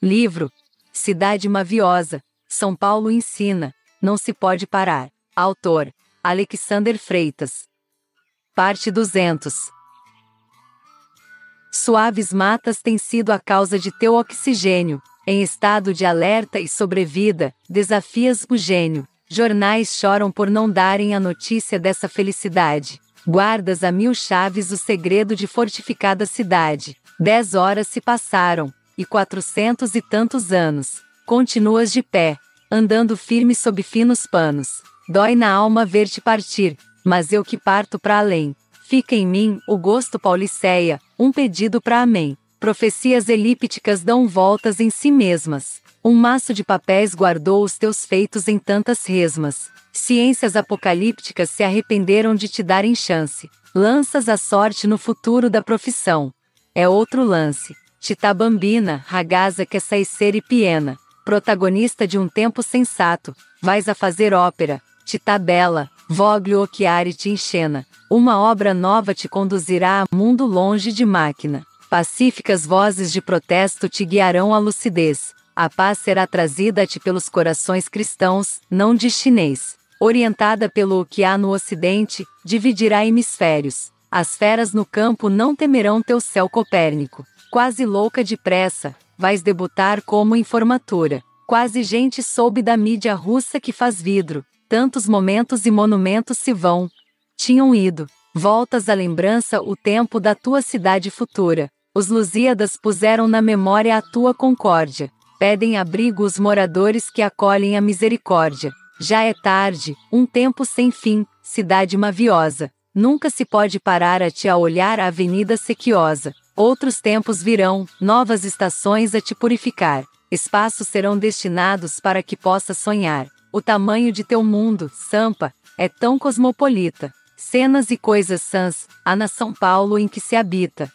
Livro Cidade Maviosa, São Paulo ensina, não se pode parar. Autor Alexander Freitas. Parte 200. Suaves matas têm sido a causa de teu oxigênio, em estado de alerta e sobrevida, desafias o gênio. Jornais choram por não darem a notícia dessa felicidade. Guardas a mil chaves o segredo de fortificada cidade. Dez horas se passaram, e quatrocentos e tantos anos. Continuas de pé, andando firme sob finos panos. Dói na alma ver-te partir, mas eu que parto para além. Fica em mim o gosto pauliceia, um pedido para amém. Profecias elípticas dão voltas em si mesmas. Um maço de papéis guardou os teus feitos em tantas resmas. Ciências apocalípticas se arrependeram de te darem chance. Lanças a sorte no futuro da profissão. É outro lance. Tita Bambina, ragaza que sai ser e piena. Protagonista de um tempo sensato. Vais a fazer ópera. Tita Bela, voglio occhiari te enchena. Uma obra nova te conduzirá a mundo longe de máquina. Pacíficas vozes de protesto te guiarão à lucidez. A paz será trazida a ti pelos corações cristãos, não de chinês. Orientada pelo que há no ocidente, dividirá hemisférios. As feras no campo não temerão teu céu copérnico. Quase louca de pressa, vais debutar como em formatura. Quase gente soube da mídia russa que faz vidro. Tantos momentos e monumentos se vão. Tinham ido. Voltas à lembrança o tempo da tua cidade futura. Os Lusíadas puseram na memória a tua concórdia. Pedem abrigo os moradores que acolhem a misericórdia. Já é tarde, um tempo sem fim, cidade maviosa. Nunca se pode parar a te a olhar a avenida sequiosa. Outros tempos virão, novas estações a te purificar. Espaços serão destinados para que possas sonhar. O tamanho de teu mundo, Sampa, é tão cosmopolita. Cenas e coisas sãs, há na São Paulo em que se habita.